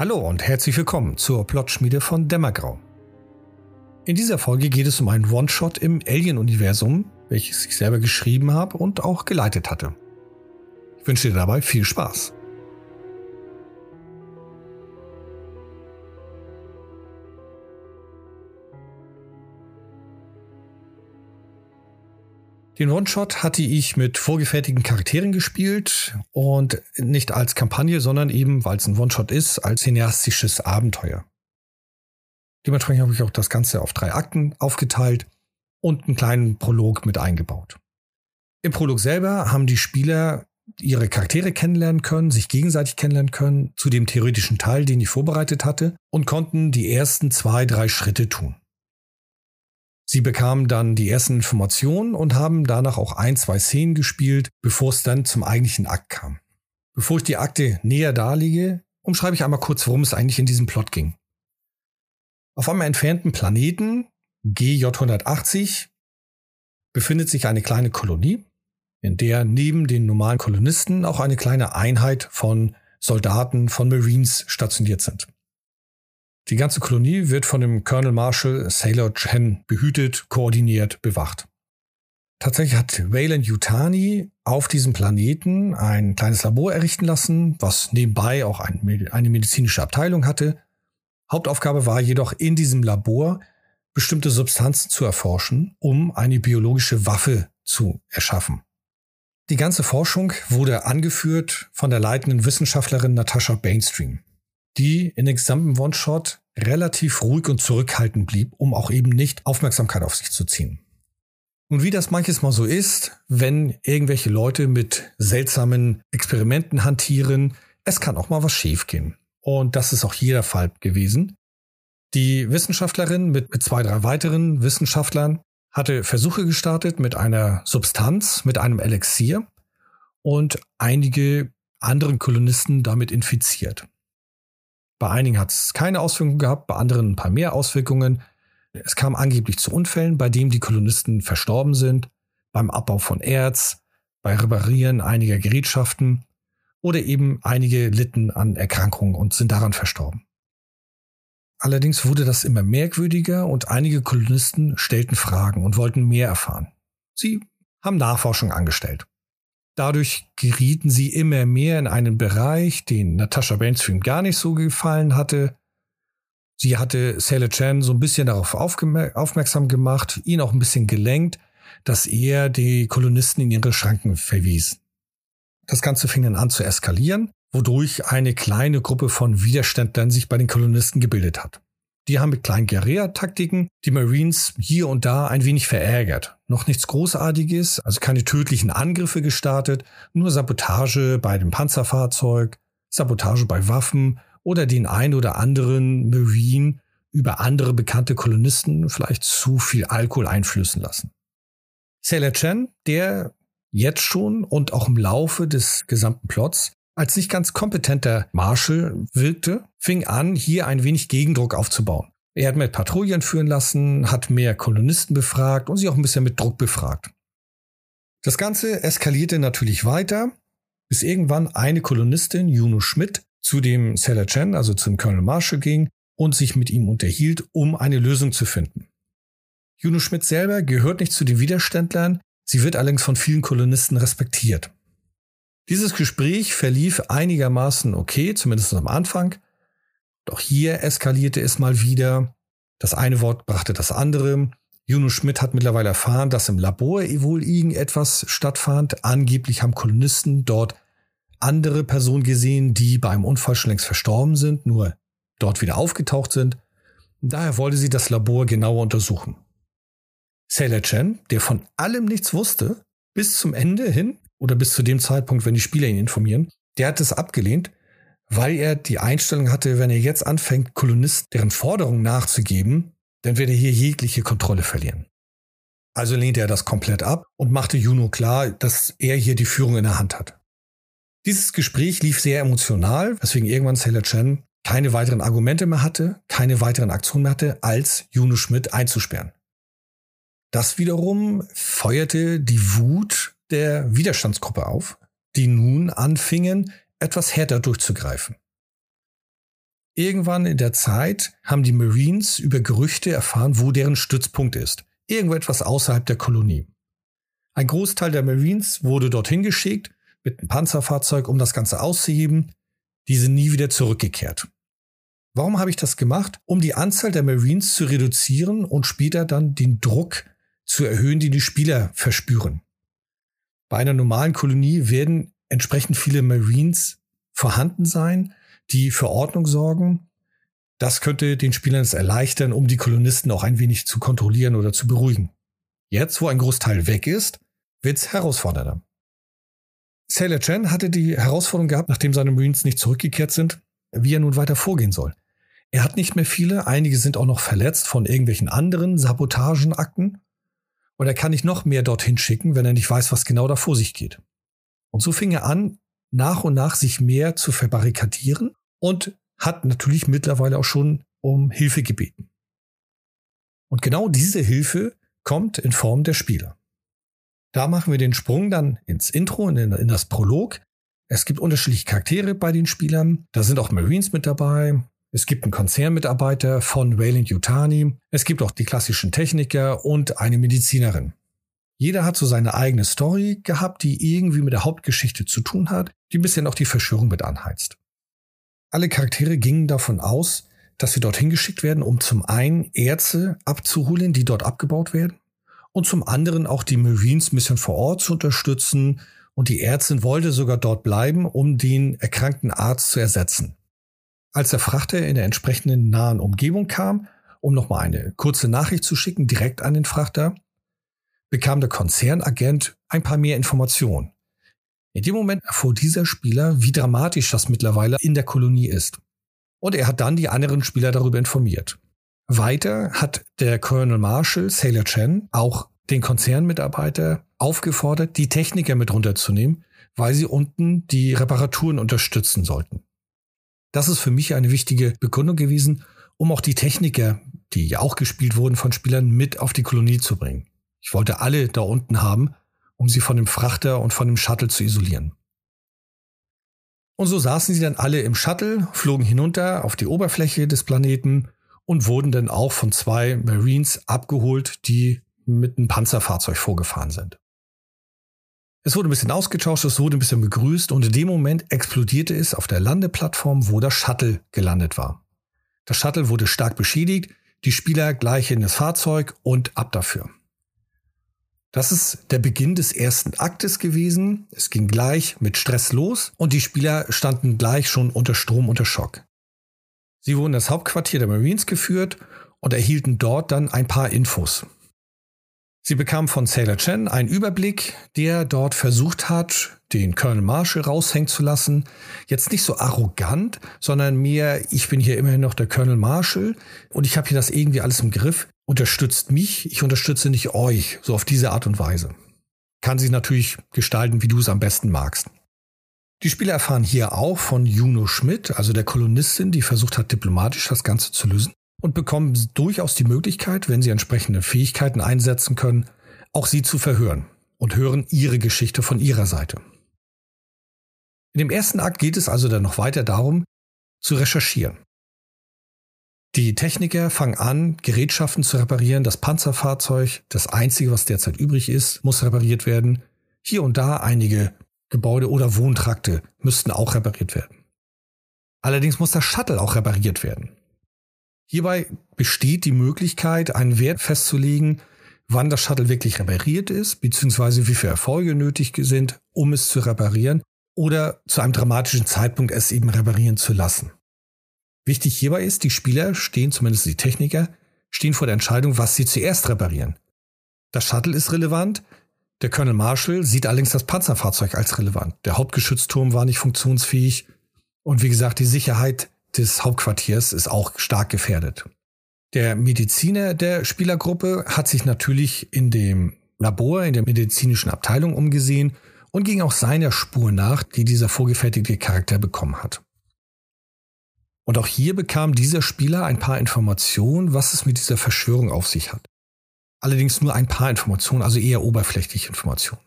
Hallo und herzlich willkommen zur Plotschmiede von Dämmergrau. In dieser Folge geht es um einen One-Shot im Alien-Universum, welches ich selber geschrieben habe und auch geleitet hatte. Ich wünsche dir dabei viel Spaß. Den One-Shot hatte ich mit vorgefertigten Charakteren gespielt und nicht als Kampagne, sondern eben, weil es ein One-Shot ist, als cineastisches Abenteuer. Dementsprechend habe ich auch das Ganze auf drei Akten aufgeteilt und einen kleinen Prolog mit eingebaut. Im Prolog selber haben die Spieler ihre Charaktere kennenlernen können, sich gegenseitig kennenlernen können, zu dem theoretischen Teil, den ich vorbereitet hatte, und konnten die ersten zwei, drei Schritte tun. Sie bekamen dann die ersten Informationen und haben danach auch ein, zwei Szenen gespielt, bevor es dann zum eigentlichen Akt kam. Bevor ich die Akte näher darlege, umschreibe ich einmal kurz, worum es eigentlich in diesem Plot ging. Auf einem entfernten Planeten, GJ180, befindet sich eine kleine Kolonie, in der neben den normalen Kolonisten auch eine kleine Einheit von Soldaten, von Marines stationiert sind. Die ganze Kolonie wird von dem Colonel Marshall Sailor Chen behütet, koordiniert, bewacht. Tatsächlich hat Wayland Yutani auf diesem Planeten ein kleines Labor errichten lassen, was nebenbei auch ein, eine medizinische Abteilung hatte. Hauptaufgabe war jedoch in diesem Labor bestimmte Substanzen zu erforschen, um eine biologische Waffe zu erschaffen. Die ganze Forschung wurde angeführt von der leitenden Wissenschaftlerin Natasha Bainstream die in dem gesamten One-Shot relativ ruhig und zurückhaltend blieb, um auch eben nicht Aufmerksamkeit auf sich zu ziehen. Und wie das manches Mal so ist, wenn irgendwelche Leute mit seltsamen Experimenten hantieren, es kann auch mal was schiefgehen. Und das ist auch jeder Fall gewesen. Die Wissenschaftlerin mit, mit zwei, drei weiteren Wissenschaftlern hatte Versuche gestartet mit einer Substanz, mit einem Elixier und einige anderen Kolonisten damit infiziert. Bei einigen hat es keine Auswirkungen gehabt, bei anderen ein paar mehr Auswirkungen. Es kam angeblich zu Unfällen, bei denen die Kolonisten verstorben sind, beim Abbau von Erz, bei Reparieren einiger Gerätschaften oder eben einige litten an Erkrankungen und sind daran verstorben. Allerdings wurde das immer merkwürdiger und einige Kolonisten stellten Fragen und wollten mehr erfahren. Sie haben Nachforschung angestellt. Dadurch gerieten sie immer mehr in einen Bereich, den Natasha Bainstream gar nicht so gefallen hatte. Sie hatte Sailor Chan so ein bisschen darauf aufmerksam gemacht, ihn auch ein bisschen gelenkt, dass er die Kolonisten in ihre Schranken verwies. Das Ganze fing dann an zu eskalieren, wodurch eine kleine Gruppe von Widerständlern sich bei den Kolonisten gebildet hat. Die haben mit kleinen Guerilla-Taktiken die Marines hier und da ein wenig verärgert. Noch nichts Großartiges, also keine tödlichen Angriffe gestartet, nur Sabotage bei dem Panzerfahrzeug, Sabotage bei Waffen oder den ein oder anderen Marine über andere bekannte Kolonisten vielleicht zu viel Alkohol einflößen lassen. Sailor Chen, der jetzt schon und auch im Laufe des gesamten Plots als nicht ganz kompetenter Marshall wirkte, fing an, hier ein wenig Gegendruck aufzubauen. Er hat mehr Patrouillen führen lassen, hat mehr Kolonisten befragt und sie auch ein bisschen mit Druck befragt. Das Ganze eskalierte natürlich weiter, bis irgendwann eine Kolonistin, Juno Schmidt, zu dem Sailor Chen, also zum Colonel Marshall ging und sich mit ihm unterhielt, um eine Lösung zu finden. Juno Schmidt selber gehört nicht zu den Widerständlern, sie wird allerdings von vielen Kolonisten respektiert. Dieses Gespräch verlief einigermaßen okay, zumindest am Anfang. Doch hier eskalierte es mal wieder. Das eine Wort brachte das andere. Juno Schmidt hat mittlerweile erfahren, dass im Labor wohl irgendetwas stattfand. Angeblich haben Kolonisten dort andere Personen gesehen, die beim Unfall schon längst verstorben sind, nur dort wieder aufgetaucht sind. Daher wollte sie das Labor genauer untersuchen. Sailor Chen, der von allem nichts wusste, bis zum Ende hin oder bis zu dem Zeitpunkt, wenn die Spieler ihn informieren, der hat es abgelehnt, weil er die Einstellung hatte, wenn er jetzt anfängt, Kolonisten deren Forderungen nachzugeben, dann wird er hier jegliche Kontrolle verlieren. Also lehnte er das komplett ab und machte Juno klar, dass er hier die Führung in der Hand hat. Dieses Gespräch lief sehr emotional, weswegen irgendwann Sailor Chen keine weiteren Argumente mehr hatte, keine weiteren Aktionen mehr hatte, als Juno Schmidt einzusperren. Das wiederum feuerte die Wut der Widerstandsgruppe auf, die nun anfingen, etwas härter durchzugreifen. Irgendwann in der Zeit haben die Marines über Gerüchte erfahren, wo deren Stützpunkt ist. Irgendwo etwas außerhalb der Kolonie. Ein Großteil der Marines wurde dorthin geschickt mit einem Panzerfahrzeug, um das Ganze auszuheben. Die sind nie wieder zurückgekehrt. Warum habe ich das gemacht? Um die Anzahl der Marines zu reduzieren und später dann den Druck zu erhöhen, den die Spieler verspüren. Bei einer normalen Kolonie werden entsprechend viele Marines vorhanden sein, die für Ordnung sorgen. Das könnte den Spielern es erleichtern, um die Kolonisten auch ein wenig zu kontrollieren oder zu beruhigen. Jetzt, wo ein Großteil weg ist, wird es herausfordernder. Sailor Chen hatte die Herausforderung gehabt, nachdem seine Marines nicht zurückgekehrt sind, wie er nun weiter vorgehen soll. Er hat nicht mehr viele, einige sind auch noch verletzt von irgendwelchen anderen Sabotagenakten und er kann nicht noch mehr dorthin schicken, wenn er nicht weiß, was genau da vor sich geht. Und so fing er an, nach und nach sich mehr zu verbarrikadieren und hat natürlich mittlerweile auch schon um Hilfe gebeten. Und genau diese Hilfe kommt in Form der Spieler. Da machen wir den Sprung dann ins Intro, in, in das Prolog. Es gibt unterschiedliche Charaktere bei den Spielern. Da sind auch Marines mit dabei. Es gibt einen Konzernmitarbeiter von Wayland Yutani. Es gibt auch die klassischen Techniker und eine Medizinerin. Jeder hat so seine eigene Story gehabt, die irgendwie mit der Hauptgeschichte zu tun hat, die ein bisschen auch die Verschwörung mit anheizt. Alle Charaktere gingen davon aus, dass sie dorthin geschickt werden, um zum einen Erze abzuholen, die dort abgebaut werden, und zum anderen auch die Marines ein bisschen vor Ort zu unterstützen. Und die Ärztin wollte sogar dort bleiben, um den erkrankten Arzt zu ersetzen. Als der Frachter in der entsprechenden nahen Umgebung kam, um nochmal eine kurze Nachricht zu schicken, direkt an den Frachter, bekam der Konzernagent ein paar mehr Informationen. In dem Moment erfuhr dieser Spieler, wie dramatisch das mittlerweile in der Kolonie ist. Und er hat dann die anderen Spieler darüber informiert. Weiter hat der Colonel Marshall, Sailor Chen, auch den Konzernmitarbeiter aufgefordert, die Techniker mit runterzunehmen, weil sie unten die Reparaturen unterstützen sollten. Das ist für mich eine wichtige Begründung gewesen, um auch die Techniker, die ja auch gespielt wurden von Spielern, mit auf die Kolonie zu bringen. Ich wollte alle da unten haben, um sie von dem Frachter und von dem Shuttle zu isolieren. Und so saßen sie dann alle im Shuttle, flogen hinunter auf die Oberfläche des Planeten und wurden dann auch von zwei Marines abgeholt, die mit einem Panzerfahrzeug vorgefahren sind. Es wurde ein bisschen ausgetauscht, es wurde ein bisschen begrüßt und in dem Moment explodierte es auf der Landeplattform, wo das Shuttle gelandet war. Das Shuttle wurde stark beschädigt, die Spieler gleich in das Fahrzeug und ab dafür. Das ist der Beginn des ersten Aktes gewesen. Es ging gleich mit Stress los und die Spieler standen gleich schon unter Strom, unter Schock. Sie wurden ins Hauptquartier der Marines geführt und erhielten dort dann ein paar Infos. Sie bekamen von Sailor Chen einen Überblick, der dort versucht hat, den Colonel Marshall raushängen zu lassen. Jetzt nicht so arrogant, sondern mehr, ich bin hier immerhin noch der Colonel Marshall und ich habe hier das irgendwie alles im Griff. Unterstützt mich, ich unterstütze nicht euch, so auf diese Art und Weise. Kann sich natürlich gestalten, wie du es am besten magst. Die Spieler erfahren hier auch von Juno Schmidt, also der Kolonistin, die versucht hat, diplomatisch das Ganze zu lösen und bekommen durchaus die Möglichkeit, wenn sie entsprechende Fähigkeiten einsetzen können, auch sie zu verhören und hören ihre Geschichte von ihrer Seite. In dem ersten Akt geht es also dann noch weiter darum, zu recherchieren. Die Techniker fangen an, Gerätschaften zu reparieren. Das Panzerfahrzeug, das einzige, was derzeit übrig ist, muss repariert werden. Hier und da einige Gebäude oder Wohntrakte müssten auch repariert werden. Allerdings muss das Shuttle auch repariert werden. Hierbei besteht die Möglichkeit, einen Wert festzulegen, wann das Shuttle wirklich repariert ist, beziehungsweise wie viele Erfolge nötig sind, um es zu reparieren oder zu einem dramatischen Zeitpunkt es eben reparieren zu lassen. Wichtig hierbei ist, die Spieler stehen, zumindest die Techniker, stehen vor der Entscheidung, was sie zuerst reparieren. Das Shuttle ist relevant, der Colonel Marshall sieht allerdings das Panzerfahrzeug als relevant. Der Hauptgeschützturm war nicht funktionsfähig und wie gesagt, die Sicherheit des Hauptquartiers ist auch stark gefährdet. Der Mediziner der Spielergruppe hat sich natürlich in dem Labor, in der medizinischen Abteilung umgesehen und ging auch seiner Spur nach, die dieser vorgefertigte Charakter bekommen hat. Und auch hier bekam dieser Spieler ein paar Informationen, was es mit dieser Verschwörung auf sich hat. Allerdings nur ein paar Informationen, also eher oberflächliche Informationen.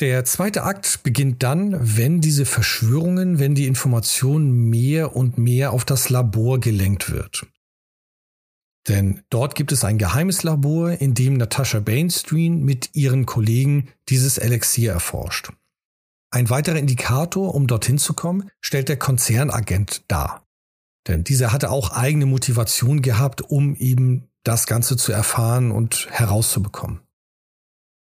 Der zweite Akt beginnt dann, wenn diese Verschwörungen, wenn die Information mehr und mehr auf das Labor gelenkt wird. Denn dort gibt es ein geheimes Labor, in dem Natasha Bainstream mit ihren Kollegen dieses Elixier erforscht. Ein weiterer Indikator, um dorthin zu kommen, stellt der Konzernagent dar. Denn dieser hatte auch eigene Motivation gehabt, um eben das Ganze zu erfahren und herauszubekommen.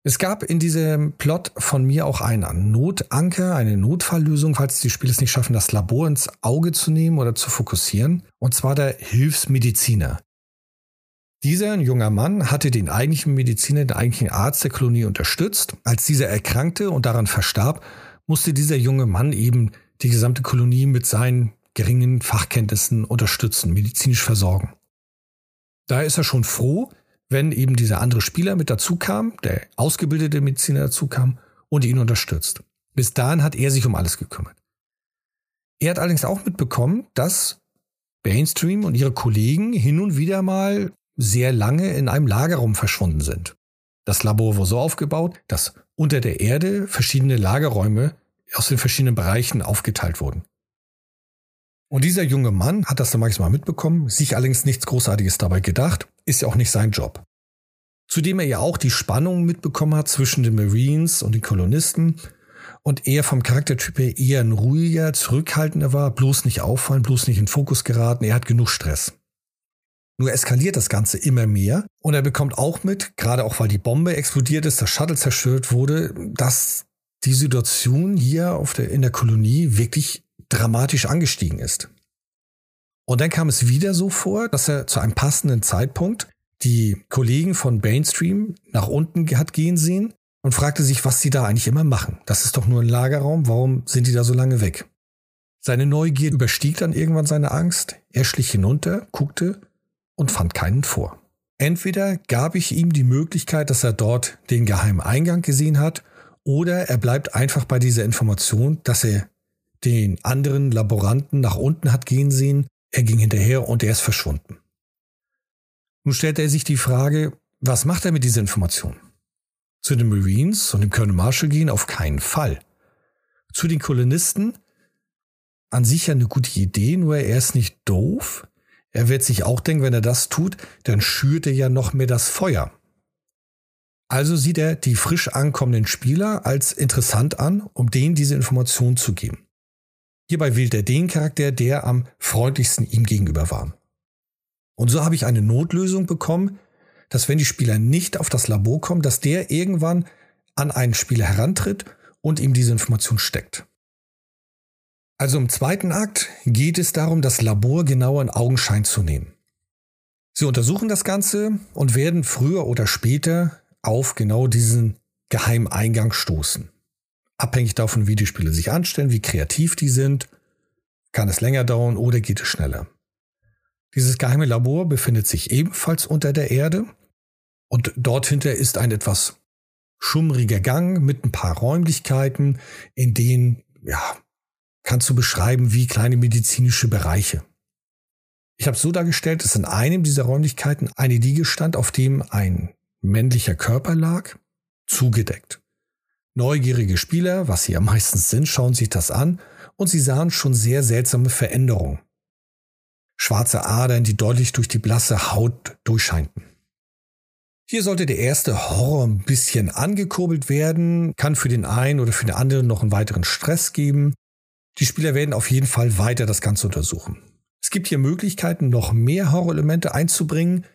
Es gab in diesem Plot von mir auch einen Notanker, eine Notfalllösung, falls die Spieler es nicht schaffen, das Labor ins Auge zu nehmen oder zu fokussieren. Und zwar der Hilfsmediziner. Dieser junger Mann hatte den eigentlichen Mediziner, den eigentlichen Arzt der Kolonie unterstützt. Als dieser erkrankte und daran verstarb, musste dieser junge Mann eben die gesamte Kolonie mit seinen geringen Fachkenntnissen unterstützen, medizinisch versorgen. Daher ist er schon froh, wenn eben dieser andere Spieler mit dazu kam, der ausgebildete Mediziner dazu kam und ihn unterstützt. Bis dahin hat er sich um alles gekümmert. Er hat allerdings auch mitbekommen, dass Mainstream und ihre Kollegen hin und wieder mal sehr lange in einem Lagerraum verschwunden sind. Das Labor war so aufgebaut, dass unter der Erde verschiedene Lagerräume aus den verschiedenen Bereichen aufgeteilt wurden. Und dieser junge Mann hat das dann manchmal mitbekommen, sich allerdings nichts Großartiges dabei gedacht, ist ja auch nicht sein Job. Zudem er ja auch die Spannung mitbekommen hat zwischen den Marines und den Kolonisten und er vom Charaktertyp her eher ein ruhiger, zurückhaltender war, bloß nicht auffallen, bloß nicht in Fokus geraten, er hat genug Stress. Nur eskaliert das Ganze immer mehr und er bekommt auch mit, gerade auch weil die Bombe explodiert ist, das Shuttle zerstört wurde, dass die Situation hier auf der, in der Kolonie wirklich dramatisch angestiegen ist. Und dann kam es wieder so vor, dass er zu einem passenden Zeitpunkt die Kollegen von Mainstream nach unten hat gehen sehen und fragte sich, was sie da eigentlich immer machen. Das ist doch nur ein Lagerraum, warum sind die da so lange weg? Seine Neugier überstieg dann irgendwann seine Angst. Er schlich hinunter, guckte und fand keinen vor. Entweder gab ich ihm die Möglichkeit, dass er dort den geheimen Eingang gesehen hat, oder er bleibt einfach bei dieser Information, dass er den anderen Laboranten nach unten hat gehen sehen, er ging hinterher und er ist verschwunden. Nun stellt er sich die Frage, was macht er mit dieser Information? Zu den Marines und dem Colonel Marshall gehen auf keinen Fall. Zu den Kolonisten an sich ja eine gute Idee, nur er ist nicht doof. Er wird sich auch denken, wenn er das tut, dann schürt er ja noch mehr das Feuer. Also sieht er die frisch ankommenden Spieler als interessant an, um denen diese Information zu geben. Hierbei wählt er den Charakter, der am freundlichsten ihm gegenüber war. Und so habe ich eine Notlösung bekommen, dass wenn die Spieler nicht auf das Labor kommen, dass der irgendwann an einen Spieler herantritt und ihm diese Information steckt. Also im zweiten Akt geht es darum, das Labor genauer in Augenschein zu nehmen. Sie untersuchen das Ganze und werden früher oder später auf genau diesen geheimen Eingang stoßen. Abhängig davon, wie die Spieler sich anstellen, wie kreativ die sind, kann es länger dauern oder geht es schneller. Dieses geheime Labor befindet sich ebenfalls unter der Erde und dort hinter ist ein etwas schummriger Gang mit ein paar Räumlichkeiten, in denen ja, kannst du beschreiben wie kleine medizinische Bereiche. Ich habe so dargestellt, dass in einem dieser Räumlichkeiten eine Liege stand, auf dem ein männlicher Körper lag, zugedeckt. Neugierige Spieler, was sie ja meistens sind, schauen sich das an und sie sahen schon sehr seltsame Veränderungen. Schwarze Adern, die deutlich durch die blasse Haut durchscheinten. Hier sollte der erste Horror ein bisschen angekurbelt werden, kann für den einen oder für den anderen noch einen weiteren Stress geben, die Spieler werden auf jeden Fall weiter das Ganze untersuchen. Es gibt hier Möglichkeiten, noch mehr Horrorelemente einzubringen.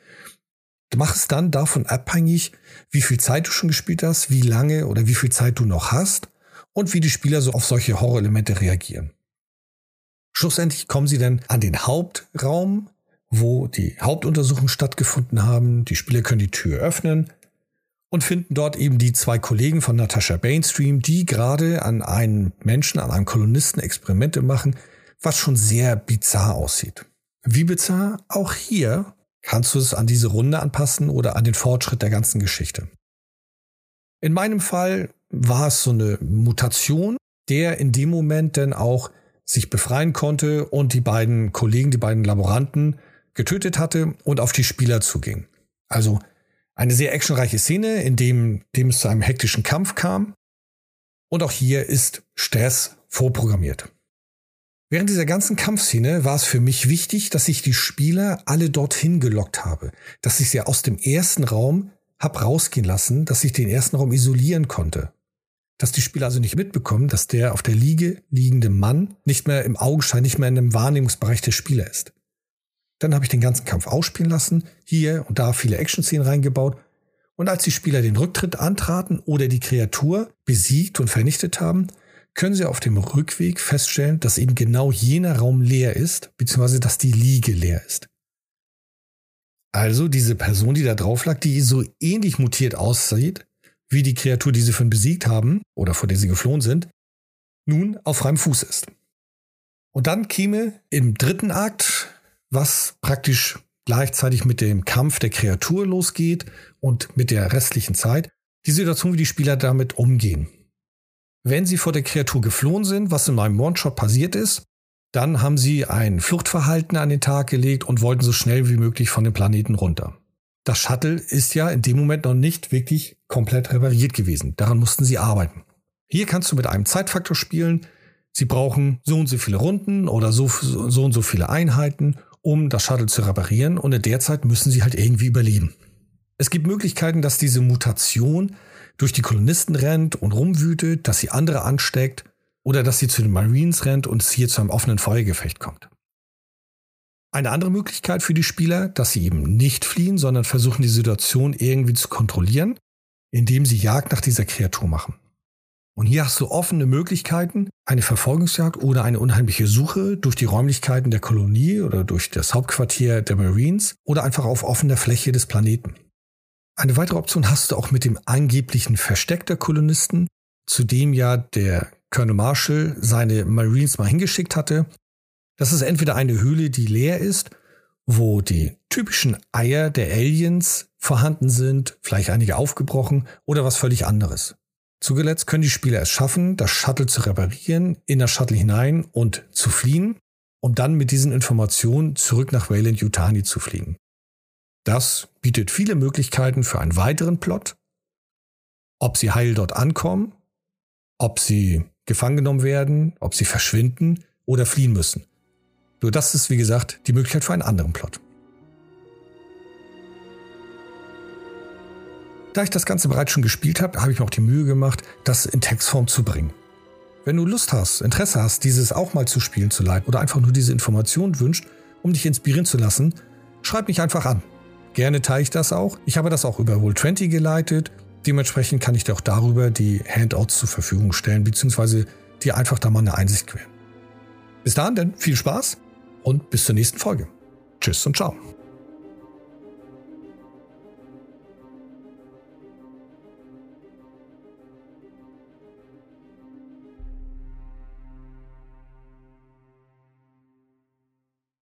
Mach es dann davon abhängig, wie viel Zeit du schon gespielt hast, wie lange oder wie viel Zeit du noch hast und wie die Spieler so auf solche Horrorelemente reagieren. Schlussendlich kommen sie dann an den Hauptraum, wo die Hauptuntersuchungen stattgefunden haben. Die Spieler können die Tür öffnen und finden dort eben die zwei Kollegen von Natasha Bainstream, die gerade an einem Menschen, an einem Kolonisten Experimente machen, was schon sehr bizarr aussieht. Wie bizarr? Auch hier kannst du es an diese Runde anpassen oder an den Fortschritt der ganzen Geschichte. In meinem Fall war es so eine Mutation, der in dem Moment dann auch sich befreien konnte und die beiden Kollegen, die beiden Laboranten getötet hatte und auf die Spieler zuging. Also eine sehr actionreiche Szene, in dem, dem es zu einem hektischen Kampf kam. Und auch hier ist Stress vorprogrammiert. Während dieser ganzen Kampfszene war es für mich wichtig, dass ich die Spieler alle dorthin gelockt habe, dass ich sie aus dem ersten Raum hab rausgehen lassen, dass ich den ersten Raum isolieren konnte. Dass die Spieler also nicht mitbekommen, dass der auf der Liege liegende Mann nicht mehr im Augenschein, nicht mehr in dem Wahrnehmungsbereich der Spieler ist. Dann habe ich den ganzen Kampf ausspielen lassen, hier und da viele Action-Szenen reingebaut. Und als die Spieler den Rücktritt antraten oder die Kreatur besiegt und vernichtet haben, können Sie auf dem Rückweg feststellen, dass eben genau jener Raum leer ist, beziehungsweise dass die Liege leer ist. Also diese Person, die da drauf lag, die so ähnlich mutiert aussieht, wie die Kreatur, die Sie von besiegt haben oder vor der Sie geflohen sind, nun auf freiem Fuß ist. Und dann käme im dritten Akt, was praktisch gleichzeitig mit dem Kampf der Kreatur losgeht und mit der restlichen Zeit, die Situation, wie die Spieler damit umgehen. Wenn sie vor der Kreatur geflohen sind, was in meinem One-Shot passiert ist, dann haben sie ein Fluchtverhalten an den Tag gelegt und wollten so schnell wie möglich von dem Planeten runter. Das Shuttle ist ja in dem Moment noch nicht wirklich komplett repariert gewesen. Daran mussten sie arbeiten. Hier kannst du mit einem Zeitfaktor spielen. Sie brauchen so und so viele Runden oder so, so und so viele Einheiten, um das Shuttle zu reparieren. Und in der Zeit müssen sie halt irgendwie überleben. Es gibt Möglichkeiten, dass diese Mutation durch die Kolonisten rennt und rumwütet, dass sie andere ansteckt oder dass sie zu den Marines rennt und es hier zu einem offenen Feuergefecht kommt. Eine andere Möglichkeit für die Spieler, dass sie eben nicht fliehen, sondern versuchen, die Situation irgendwie zu kontrollieren, indem sie Jagd nach dieser Kreatur machen. Und hier hast du offene Möglichkeiten, eine Verfolgungsjagd oder eine unheimliche Suche durch die Räumlichkeiten der Kolonie oder durch das Hauptquartier der Marines oder einfach auf offener Fläche des Planeten. Eine weitere Option hast du auch mit dem angeblichen Versteck der Kolonisten, zu dem ja der Colonel Marshall seine Marines mal hingeschickt hatte. Das ist entweder eine Höhle, die leer ist, wo die typischen Eier der Aliens vorhanden sind, vielleicht einige aufgebrochen oder was völlig anderes. Zugeletzt können die Spieler es schaffen, das Shuttle zu reparieren, in das Shuttle hinein und zu fliehen, um dann mit diesen Informationen zurück nach Wayland Yutani zu fliegen. Das bietet viele Möglichkeiten für einen weiteren Plot. Ob sie heil dort ankommen, ob sie gefangen genommen werden, ob sie verschwinden oder fliehen müssen. Nur das ist, wie gesagt, die Möglichkeit für einen anderen Plot. Da ich das Ganze bereits schon gespielt habe, habe ich mir auch die Mühe gemacht, das in Textform zu bringen. Wenn du Lust hast, Interesse hast, dieses auch mal zu spielen zu leiten oder einfach nur diese Informationen wünscht, um dich inspirieren zu lassen, schreib mich einfach an. Gerne teile ich das auch. Ich habe das auch über Roll20 geleitet. Dementsprechend kann ich dir auch darüber die Handouts zur Verfügung stellen, beziehungsweise dir einfach da mal eine Einsicht gewähren. Bis dahin denn viel Spaß und bis zur nächsten Folge. Tschüss und ciao.